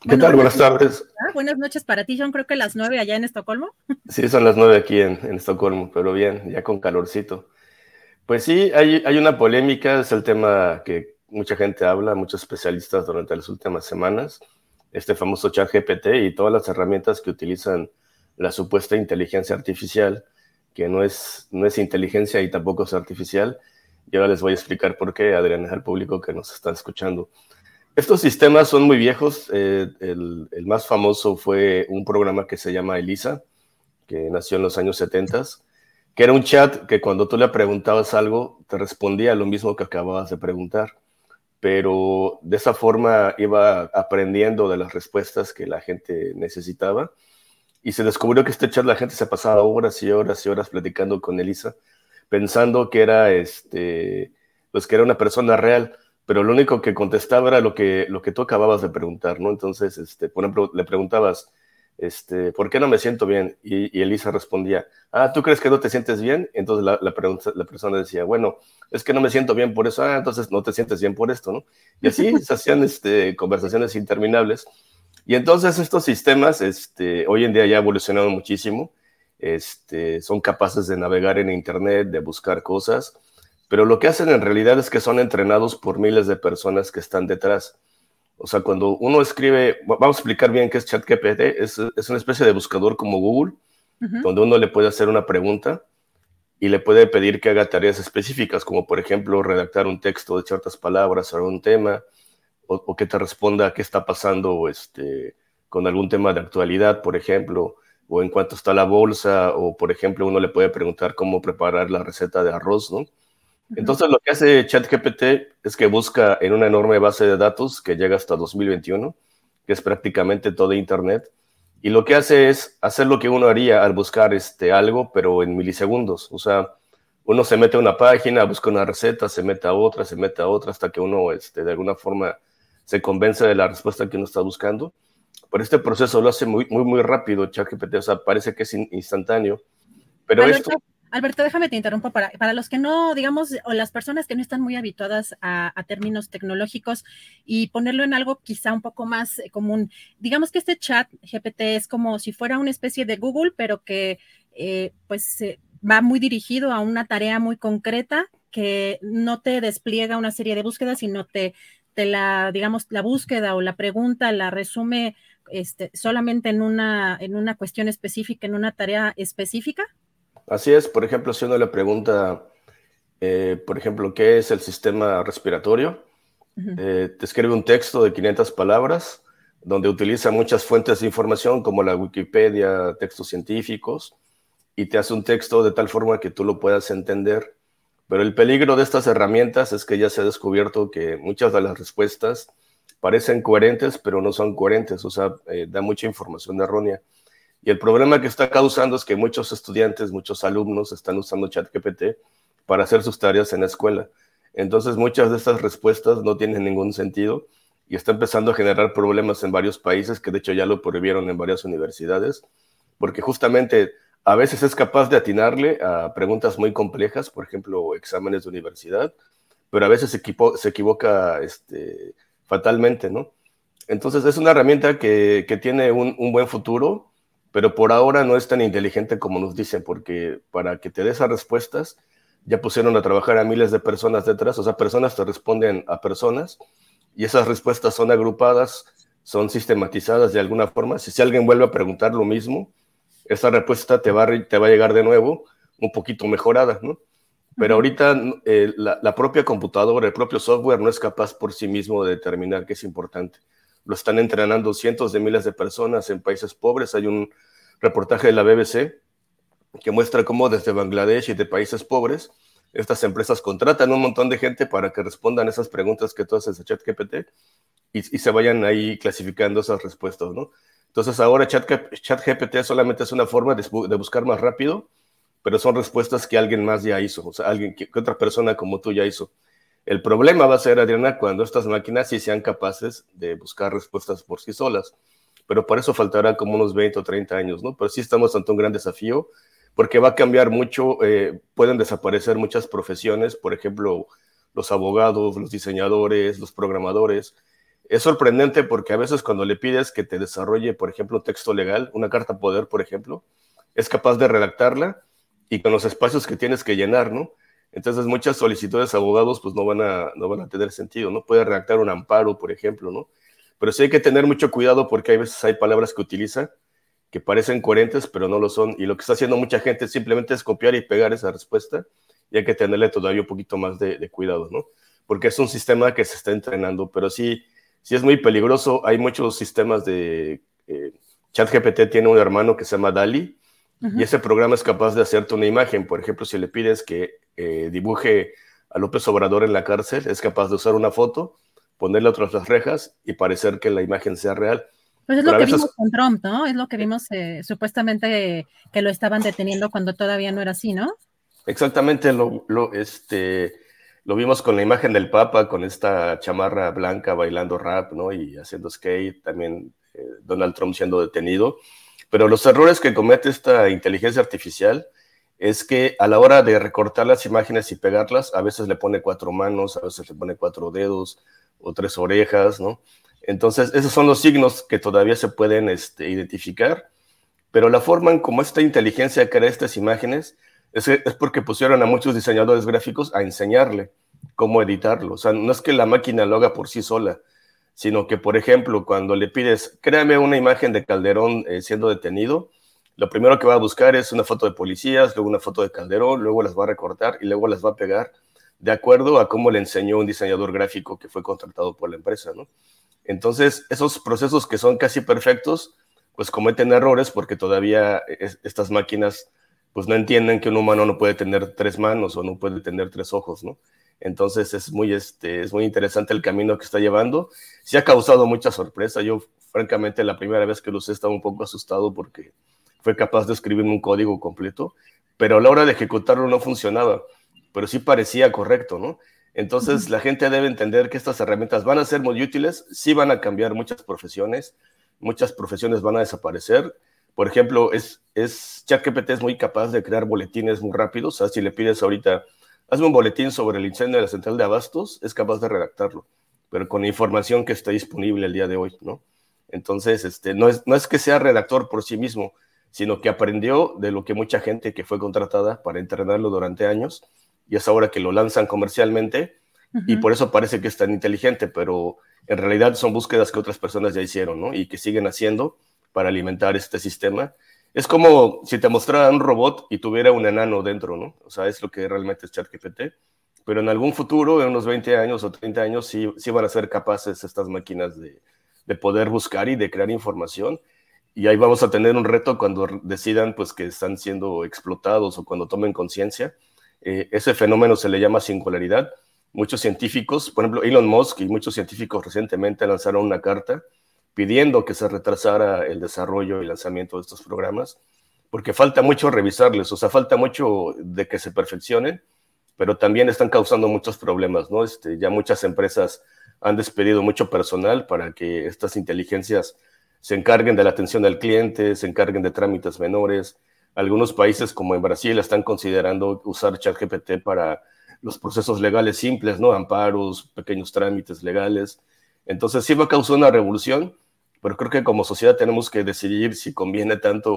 ¿Qué tal? Buenas tardes. Ah, buenas noches para ti, John. Creo que las nueve allá en Estocolmo. Sí, son las nueve aquí en, Estocolmo, pero bien, ya con calorcito. Pues sí, hay, hay una polémica, es el tema que mucha gente habla, muchos especialistas durante las últimas semanas, este famoso chat GPT y todas las herramientas que utilizan la supuesta inteligencia artificial, que no es, no es inteligencia y tampoco es artificial. Y ahora les voy a explicar por qué, Adrián, al público que nos está escuchando. Estos sistemas son muy viejos. Eh, el, más famoso fue un programa que se llama ELISA, que nació en los años 70, que era un chat que cuando tú le preguntabas algo, te respondía lo mismo que acababas de preguntar, pero de esa forma iba aprendiendo de las respuestas que la gente necesitaba. Y se descubrió que este chat la gente se pasaba horas y horas y horas platicando con Elisa, pensando que era, este, pues que era una persona real pero lo único que contestaba era lo que, lo que tú acababas de preguntar, ¿no? Entonces, este, por ejemplo, le preguntabas, este, ¿por qué no me siento bien? Y, Elisa respondía, ah, ¿tú crees que no te sientes bien? Entonces la, la, la, persona decía, bueno, es que no me siento bien por eso, ah, entonces no te sientes bien por esto, ¿no? Y así se hacían este, conversaciones interminables. Y entonces estos sistemas, este, hoy en día ya evolucionado muchísimo, este, son capaces de navegar en Internet, de buscar cosas, pero lo que hacen en realidad es que son entrenados por miles de personas que están detrás. O sea, cuando uno escribe, vamos a explicar bien qué es ChatGPT, es, es una especie de buscador como Google, donde uno le puede hacer una pregunta y le puede pedir que haga tareas específicas, como por ejemplo redactar un texto de ciertas palabras sobre un tema, o, que te responda qué está pasando este, con algún tema de actualidad, por ejemplo, o en cuánto está la bolsa, o por ejemplo uno le puede preguntar cómo preparar la receta de arroz, ¿no? Entonces lo que hace ChatGPT es que busca en una enorme base de datos que llega hasta 2021, que es prácticamente todo Internet, y lo que hace es hacer lo que uno haría al buscar este, algo, pero en milisegundos. O sea, uno se mete a una página, busca una receta, se mete a otra, se mete a otra, hasta que uno este, de alguna forma se convence de la respuesta que uno está buscando. Pero este proceso lo hace muy, muy, muy rápido ChatGPT, o sea, parece que es instantáneo. Pero esto... Alberto, déjame te interrumpo para, para los que no, digamos, o las personas que no están muy habituadas a, términos tecnológicos y ponerlo en algo quizá un poco más eh, común. Digamos que este chat GPT es como si fuera una especie de Google, pero que eh, pues va muy dirigido a una tarea muy concreta que no te despliega una serie de búsquedas, sino te, te la, digamos, la búsqueda o la pregunta la resume este, solamente en una, en una cuestión específica, en una tarea específica. Así es, por ejemplo, si uno le pregunta, eh, por ejemplo, ¿qué es el sistema respiratorio? Eh, te escribe un texto de 500 palabras donde utiliza muchas fuentes de información como la Wikipedia, textos científicos, y te hace un texto de tal forma que tú lo puedas entender. Pero el peligro de estas herramientas es que ya se ha descubierto que muchas de las respuestas parecen coherentes, pero no son coherentes, o sea, eh, da mucha información errónea. Y el problema que está causando es que muchos estudiantes, muchos alumnos están usando ChatGPT para hacer sus tareas en la escuela. Entonces muchas de estas respuestas no tienen ningún sentido y está empezando a generar problemas en varios países que de hecho ya lo prohibieron en varias universidades, porque justamente a veces es capaz de atinarle a preguntas muy complejas, por ejemplo, exámenes de universidad, pero a veces se, equivoca este, fatalmente, ¿no? Entonces es una herramienta que, tiene un, buen futuro, pero por ahora no es tan inteligente como nos dicen, porque para que te dé esas respuestas, ya pusieron a trabajar a miles de personas detrás, o sea, personas te responden a personas y esas respuestas son agrupadas, son sistematizadas de alguna forma. Si, si alguien vuelve a preguntar lo mismo, esa respuesta te va, a, te va a llegar de nuevo un poquito mejorada, ¿no? Pero ahorita eh, la, la, propia computadora, el propio software no es capaz por sí mismo de determinar qué es importante. Lo están entrenando cientos de miles de personas en países pobres. Hay un reportaje de la BBC que muestra cómo desde Bangladesh y de países pobres, estas empresas contratan un montón de gente para que respondan esas preguntas que tú haces a ChatGPT y, y se vayan ahí clasificando esas respuestas, ¿no? Entonces ahora ChatGPT solamente es una forma de, de, buscar más rápido, pero son respuestas que alguien más ya hizo, o sea, alguien que, que, otra persona como tú ya hizo. El problema va a ser, Adriana, cuando estas máquinas sí sean capaces de buscar respuestas por sí solas, pero por eso faltará como unos 20 o 30 años, ¿no? Pero sí estamos ante un gran desafío porque va a cambiar mucho, eh, pueden desaparecer muchas profesiones, por ejemplo, los abogados, los diseñadores, los programadores. Es sorprendente porque a veces cuando le pides que te desarrolle, por ejemplo, texto legal, una carta poder, por ejemplo, es capaz de redactarla y con los espacios que tienes que llenar, ¿no? Entonces muchas solicitudes de abogados pues no van a, no van a tener sentido, ¿no? Puede redactar un amparo, por ejemplo, ¿no? Pero sí hay que tener mucho cuidado porque hay veces hay palabras que utiliza que parecen coherentes, pero no lo son. Y lo que está haciendo mucha gente simplemente es copiar y pegar esa respuesta y hay que tenerle todavía un poquito más de, de cuidado, ¿no? Porque es un sistema que se está entrenando, pero sí, sí es muy peligroso. Hay muchos sistemas de... Eh, ChatGPT tiene un hermano que se llama DALI uh -huh. y ese programa es capaz de hacerte una imagen. Por ejemplo, si le pides que eh, dibuje a López Obrador en la cárcel, es capaz de usar una foto, ponerle otras las rejas y parecer que la imagen sea real. Pues es Pero lo que veces... vimos con Trump, ¿no? Es lo que vimos eh, supuestamente que lo estaban deteniendo cuando todavía no era así, ¿no? Exactamente, lo, lo, este, lo vimos con la imagen del Papa, con esta chamarra blanca bailando rap, ¿no? Y haciendo skate, también eh, Donald Trump siendo detenido. Pero los errores que comete esta inteligencia artificial es que a la hora de recortar las imágenes y pegarlas, a veces le pone cuatro manos, a veces le pone cuatro dedos o tres orejas, ¿no? Entonces, esos son los signos que todavía se pueden este, identificar, pero la forma en cómo esta inteligencia crea estas imágenes es, porque pusieron a muchos diseñadores gráficos a enseñarle cómo editarlo. O sea, no es que la máquina lo haga por sí sola, sino que, por ejemplo, cuando le pides, créame una imagen de Calderón eh, siendo detenido, lo primero que va a buscar es una foto de policías, luego una foto de Calderón, luego las va a recortar y luego las va a pegar de acuerdo a cómo le enseñó un diseñador gráfico que fue contratado por la empresa, ¿no? Entonces, esos procesos que son casi perfectos, pues cometen errores porque todavía es, estas máquinas pues no entienden que un humano no puede tener tres manos o no puede tener tres ojos, ¿no? Entonces es muy, este, es muy interesante el camino que está llevando. Sí ha causado mucha sorpresa. Yo, francamente, la primera vez que lo usé estaba un poco asustado porque fue capaz de escribir un código completo, pero a la hora de ejecutarlo no funcionaba, pero sí parecía correcto, ¿no? Entonces, uh -huh. la gente debe entender que estas herramientas van a ser muy útiles, sí van a cambiar muchas profesiones, muchas profesiones van a desaparecer. Por ejemplo, es, es ChatGPT es muy capaz de crear boletines muy rápidos. O sea, si le pides ahorita, hazme un boletín sobre el incendio de la central de abastos, es capaz de redactarlo, pero con información que está disponible el día de hoy, ¿no? Entonces, este, no, es, no es que sea redactor por sí mismo, sino que aprendió de lo que mucha gente que fue contratada para entrenarlo durante años y es ahora que lo lanzan comercialmente uh -huh. y por eso parece que es tan inteligente, pero en realidad son búsquedas que otras personas ya hicieron, ¿no? Y que siguen haciendo para alimentar este sistema. Es como si te mostrara un robot y tuviera un enano dentro, ¿no? O sea, es lo que realmente es ChatGPT. Pero en algún futuro, en unos 20 años o 30 años, sí, sí van a ser capaces estas máquinas de, de poder buscar y de crear información y ahí vamos a tener un reto cuando decidan pues que están siendo explotados o cuando tomen conciencia eh, ese fenómeno se le llama singularidad. Muchos científicos, por ejemplo, Elon Musk y muchos científicos recientemente lanzaron una carta pidiendo que se retrasara el desarrollo y lanzamiento de estos programas, porque falta mucho revisarles, o sea, falta mucho de que se perfeccionen, pero también están causando muchos problemas, ¿no? Este, ya muchas empresas han despedido mucho personal para que estas inteligencias se encarguen de la atención al cliente, se encarguen de trámites menores, algunos países, como en Brasil, están considerando usar ChatGPT para los procesos legales simples, ¿no? Amparos, pequeños trámites legales. Entonces sí va a causar una revolución, pero creo que como sociedad tenemos que decidir si conviene tanto.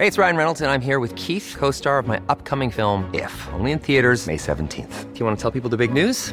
Hey, it's Ryan Reynolds and I'm here with Keith, co-star of my upcoming film If, only in theaters May 17th. Do you want to tell people the big news?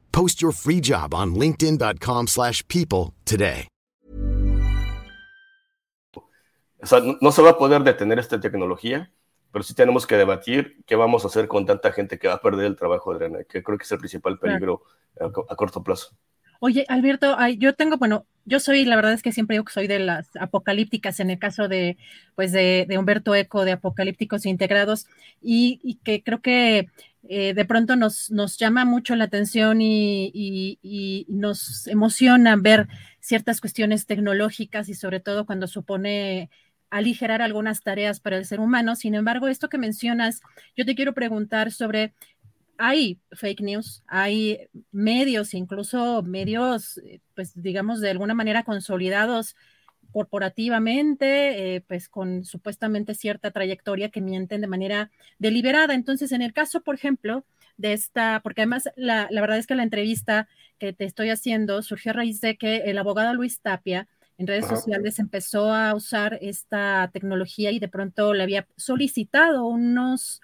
Post your free job on linkedin.com/people slash people today. O sea, no, no se va a poder detener esta tecnología, pero sí tenemos que debatir qué vamos a hacer con tanta gente que va a perder el trabajo, Adriana, que creo que es el principal peligro a, co- a corto plazo. Oye, Alberto, ay, yo tengo, bueno, yo soy, la verdad es que siempre digo que soy de las apocalípticas en el caso de, pues, de, de Humberto Eco, de Apocalípticos Integrados, y, y que creo que eh, de pronto nos, nos llama mucho la atención y, y- nos emociona ver ciertas cuestiones tecnológicas y sobre todo cuando supone aligerar algunas tareas para el ser humano. Sin embargo, esto que mencionas, yo te quiero preguntar sobre hay fake news, hay medios, incluso medios, eh, pues digamos, de alguna manera consolidados corporativamente, eh, pues con supuestamente cierta trayectoria que mienten de manera deliberada. Entonces, en el caso, por ejemplo, de esta, porque además la, la verdad es que la entrevista que te estoy haciendo surgió a raíz de que el abogado Luis Tapia en redes Ajá. sociales empezó a usar esta tecnología y de pronto le había solicitado unos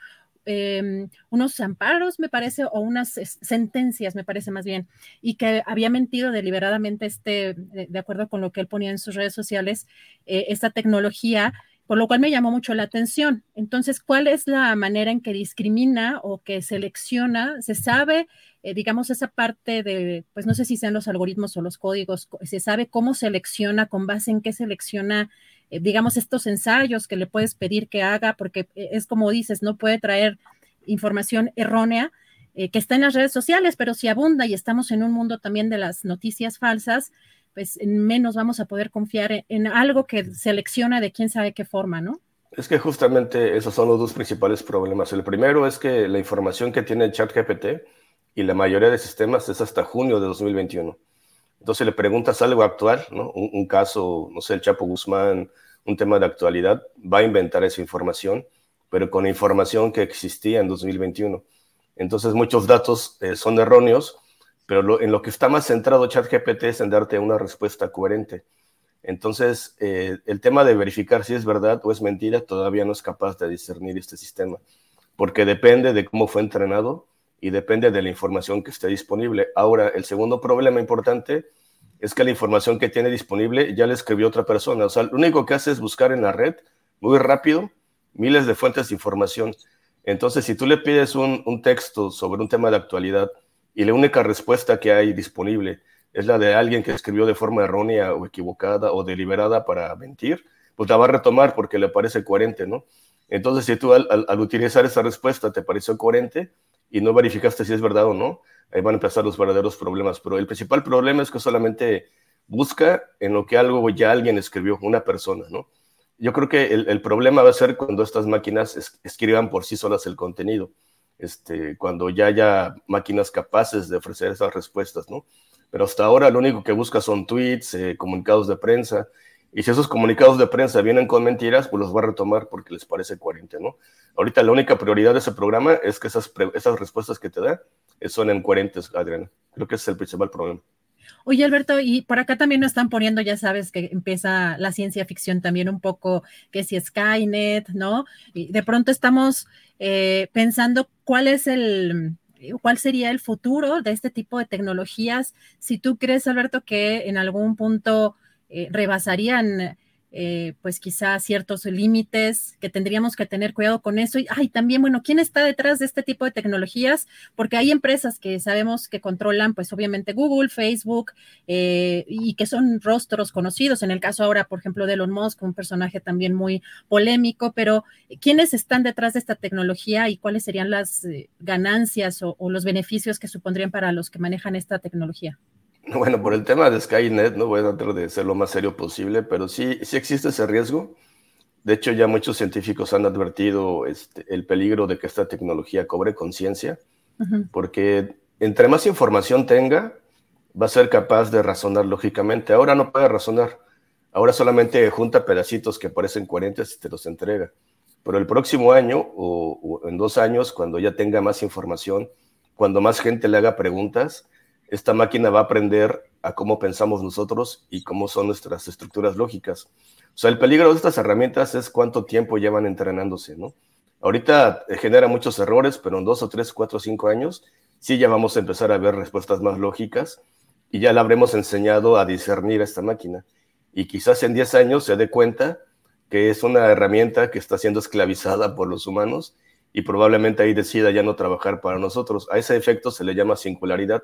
eh, unos amparos, me parece, o unas sentencias, me parece más bien, y que había mentido deliberadamente, este, de, de acuerdo con lo que él ponía en sus redes sociales, eh, esta tecnología, por lo cual me llamó mucho la atención. Entonces, ¿cuál es la manera en que discrimina o que selecciona? ¿Se sabe, eh, digamos, esa parte de, pues no sé si sean los algoritmos o los códigos, se sabe cómo selecciona, con base en qué selecciona? Eh, digamos, estos ensayos que le puedes pedir que haga, porque eh, es como dices, no puede traer información errónea eh, que está en las redes sociales, pero si abunda y estamos en un mundo también de las noticias falsas, pues menos vamos a poder confiar en, en algo que selecciona de quién sabe qué forma, ¿no? Es que justamente esos son los dos principales problemas. El primero es que la información que tiene ChatGPT y la mayoría de sistemas es hasta junio de 2021. Entonces le preguntas algo actual. Un, caso, no sé, el Chapo Guzmán, un tema de actualidad, va a inventar esa información, pero con información que existía en 2021. Entonces muchos datos eh, son erróneos, pero en lo que está más centrado ChatGPT es en darte una respuesta coherente. Entonces, eh, el tema de verificar si es verdad o es mentira todavía no es capaz de discernir este sistema, porque depende de cómo fue entrenado y depende de la información que esté disponible. Ahora, el segundo problema importante es que la información que tiene disponible ya la escribió otra persona. O sea, lo único que hace es buscar en la red muy rápido miles de fuentes de información. Entonces, si tú le pides un, texto sobre un tema de actualidad y la única respuesta que hay disponible es la de alguien que escribió de forma errónea o equivocada o deliberada para mentir, pues la va a retomar porque le parece coherente, ¿no? Entonces, si tú al utilizar esa respuesta te pareció coherente, y no verificaste si es verdad o no, ahí van a empezar los verdaderos problemas. Pero el principal problema es que solamente busca en lo que algo ya alguien escribió, una persona, ¿no? Yo creo que el, problema va a ser cuando estas máquinas es, escriban por sí solas el contenido, este, cuando ya haya máquinas capaces de ofrecer esas respuestas, ¿no? Pero hasta ahora lo único que busca son tweets, eh, comunicados de prensa, y si esos comunicados de prensa vienen con mentiras, pues los va a retomar porque les parece coherente, ¿no? Ahorita la única prioridad de ese programa es que esas, esas respuestas que te da son incoherentes, Adriana. Creo que ese es el principal problema. Oye, Alberto, y por acá también nos están poniendo, ya sabes que empieza la ciencia ficción también un poco, que si Skynet, ¿no? Y de pronto estamos eh, pensando cuál es el, cuál sería el futuro de este tipo de tecnologías. Si tú crees, Alberto, que en algún punto eh, rebasarían eh, pues quizá ciertos límites que tendríamos que tener cuidado con eso. Y ay, también, bueno, ¿quién está detrás de este tipo de tecnologías? Porque hay empresas que sabemos que controlan, pues obviamente Google, Facebook, eh, y que son rostros conocidos. En el caso ahora, por ejemplo, de Elon Musk, un personaje también muy polémico, pero ¿quiénes están detrás de esta tecnología y cuáles serían las eh, ganancias o los beneficios que supondrían para los que manejan esta tecnología? Bueno, por el tema de Skynet, no voy a tratar de ser lo más serio posible, pero sí, sí existe ese riesgo. De hecho, ya muchos científicos han advertido este, el peligro de que esta tecnología cobre conciencia, porque entre más información tenga, va a ser capaz de razonar lógicamente. Ahora no puede razonar, ahora solamente junta pedacitos que parecen coherentes y te los entrega. Pero el próximo año o en dos años, cuando ya tenga más información, cuando más gente le haga preguntas, esta máquina va a aprender a cómo pensamos nosotros y cómo son nuestras estructuras lógicas. O sea, el peligro de estas herramientas es cuánto tiempo llevan entrenándose, ¿no? Ahorita eh, genera muchos errores, pero en dos o tres, cuatro o cinco años sí ya vamos a empezar a ver respuestas más lógicas y ya la habremos enseñado a discernir a esta máquina. Y quizás en diez años se dé cuenta que es una herramienta que está siendo esclavizada por los humanos y probablemente ahí decida ya no trabajar para nosotros. A ese efecto se le llama singularidad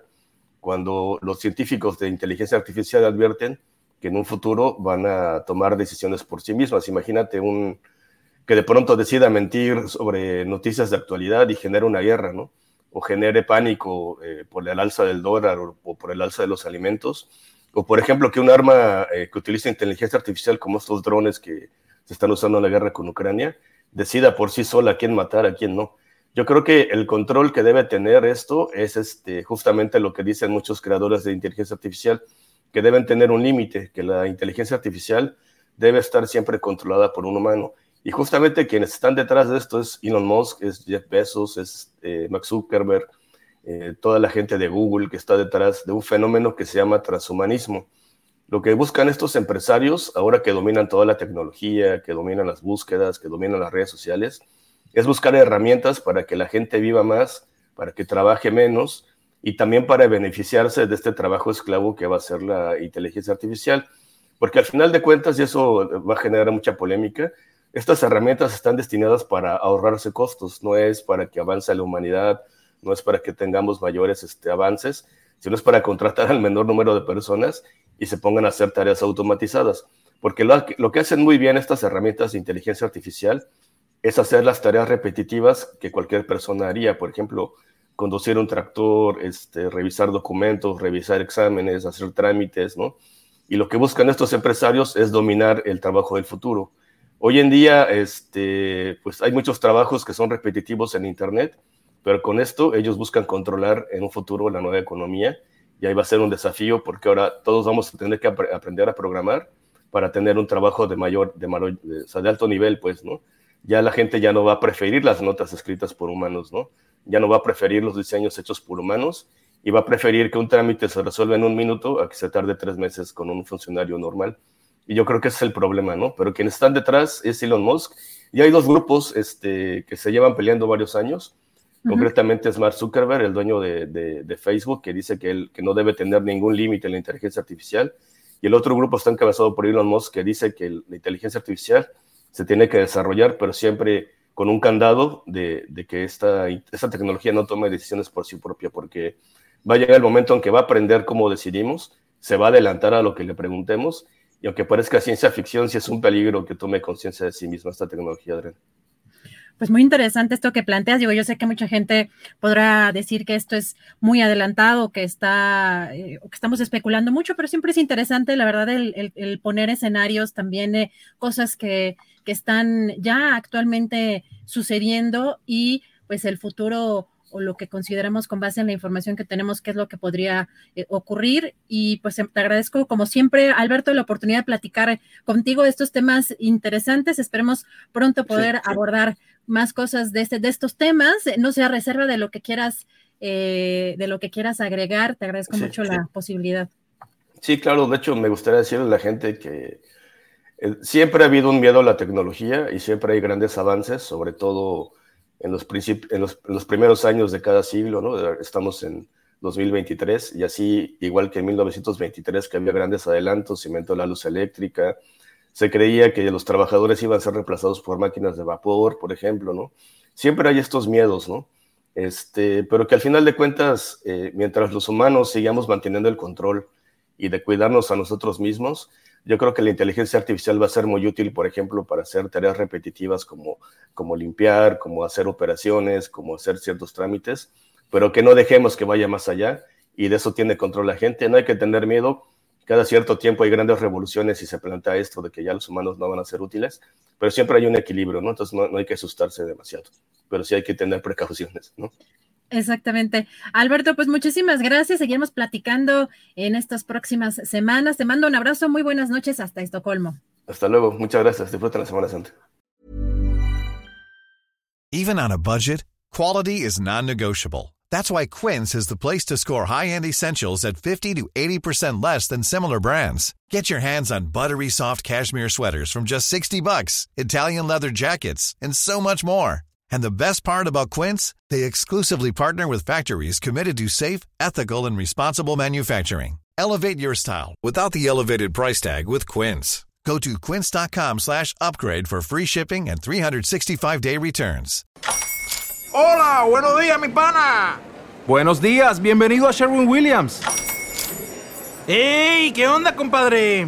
cuando los científicos de inteligencia artificial advierten que en un futuro van a tomar decisiones por sí mismas. Imagínate un que de pronto decida mentir sobre noticias de actualidad y genere una guerra, ¿no? O genere pánico eh, por el alza del dólar o, por el alza de los alimentos. O, por ejemplo, que un arma eh, que utiliza inteligencia artificial como estos drones que se están usando en la guerra con Ucrania decida por sí sola a quién matar, a quién no. Yo creo que el control que debe tener esto es este, justamente lo que dicen muchos creadores de inteligencia artificial, que deben tener un límite, que la inteligencia artificial debe estar siempre controlada por un humano. Y justamente quienes están detrás de esto es Elon Musk, es Jeff Bezos, es eh, Max Zuckerberg, eh, toda la gente de Google que está detrás de un fenómeno que se llama transhumanismo. Lo que buscan estos empresarios, ahora que dominan toda la tecnología, que dominan las búsquedas, que dominan las redes sociales, es buscar herramientas para que la gente viva más, para que trabaje menos y también para beneficiarse de este trabajo esclavo que va a ser la inteligencia artificial. Porque al final de cuentas, y eso va a generar mucha polémica, estas herramientas están destinadas para ahorrarse costos, no es para que avance la humanidad, no es para que tengamos mayores este, avances, sino es para contratar al menor número de personas y se pongan a hacer tareas automatizadas. Porque lo, lo que hacen muy bien estas herramientas de inteligencia artificial es hacer las tareas repetitivas que cualquier persona haría, por ejemplo, conducir un tractor, este, revisar documentos, revisar exámenes, hacer trámites, ¿no? Y lo que buscan estos empresarios es dominar el trabajo del futuro. Hoy en día, este, pues hay muchos trabajos que son repetitivos en Internet, pero con esto ellos buscan controlar en un futuro la nueva economía y ahí va a ser un desafío porque ahora todos vamos a tener que aprender a programar para tener un trabajo de mayor, de, de alto nivel, pues, ¿no? Ya la gente ya no va a preferir las notas escritas por humanos, ¿no? Ya no va a preferir los diseños hechos por humanos y va a preferir que un trámite se resuelva en un minuto a que se tarde tres meses con un funcionario normal. Y yo creo que ese es el problema, ¿no? Pero quienes están detrás es Elon Musk. Y hay dos grupos este, que se llevan peleando varios años. Concretamente es Mark Zuckerberg, el dueño de, de, Facebook, que dice que, él, que no debe tener ningún límite en la inteligencia artificial. Y el otro grupo está encabezado por Elon Musk, que dice que la inteligencia artificial se tiene que desarrollar, pero siempre con un candado de, que esta, esta tecnología no tome decisiones por sí propia, porque va a llegar el momento en que va a aprender cómo decidimos, se va a adelantar a lo que le preguntemos, y aunque parezca ciencia ficción, sí es un peligro que tome conciencia de sí misma esta tecnología, Adrián pues muy interesante esto que planteas. Digo, yo sé que mucha gente podrá decir que esto es muy adelantado, que está, eh, que estamos especulando mucho, pero siempre es interesante, la verdad, el, poner escenarios también, de cosas que, que están ya actualmente sucediendo y pues el futuro o lo que consideramos con base en la información que tenemos, qué es lo que podría eh, ocurrir. Y pues te agradezco, como siempre, Alberto, la oportunidad de platicar contigo de estos temas interesantes. Esperemos pronto poder abordar más cosas de, este, de estos temas. No sea reserva de lo que quieras, eh, de lo que quieras agregar. Te agradezco mucho la posibilidad. Sí, claro. De hecho, me gustaría decirle a la gente que eh, siempre ha habido un miedo a la tecnología y siempre hay grandes avances, sobre todo en los, en los, en los primeros años de cada siglo, ¿no? Estamos en 2023 y así, igual que en 1923, que había grandes adelantos, se inventó la luz eléctrica, se creía que los trabajadores iban a ser reemplazados por máquinas de vapor, por ejemplo, ¿no? Siempre hay estos miedos, ¿no? Este, pero que al final de cuentas, eh, mientras los humanos sigamos manteniendo el control y de cuidarnos a nosotros mismos, yo creo que la inteligencia artificial va a ser muy útil, por ejemplo, para hacer tareas repetitivas como, como limpiar, como hacer operaciones, como hacer ciertos trámites, pero que no dejemos que vaya más allá y de eso tiene control la gente. No hay que tener miedo. Cada cierto tiempo hay grandes revoluciones y se plantea esto de que ya los humanos no van a ser útiles, pero siempre hay un equilibrio, ¿no? Entonces no, no hay que asustarse demasiado, pero sí hay que tener precauciones, ¿no? Exactamente. Alberto, pues muchísimas gracias. Seguimos platicando en estas próximas semanas. Te mando un abrazo. Muy buenas noches hasta Estocolmo. Hasta luego. Muchas gracias. Disfruten la Semana Santa. Even on a budget, quality is non-negotiable. That's why Quince is the place to score high-end essentials at 50 to 80% less than similar brands. Get your hands on buttery soft cashmere sweaters from just 60 bucks, Italian leather jackets, and so much more. And the best part about Quince, they exclusively partner with factories committed to safe, ethical, and responsible manufacturing. Elevate your style without the elevated price tag with Quince. Go to quince.com slash upgrade for free shipping and 365-day returns. Hola, buenos días, mi pana. Buenos días, bienvenido a Sherwin Williams. ¡Ey! ¿Qué onda, compadre?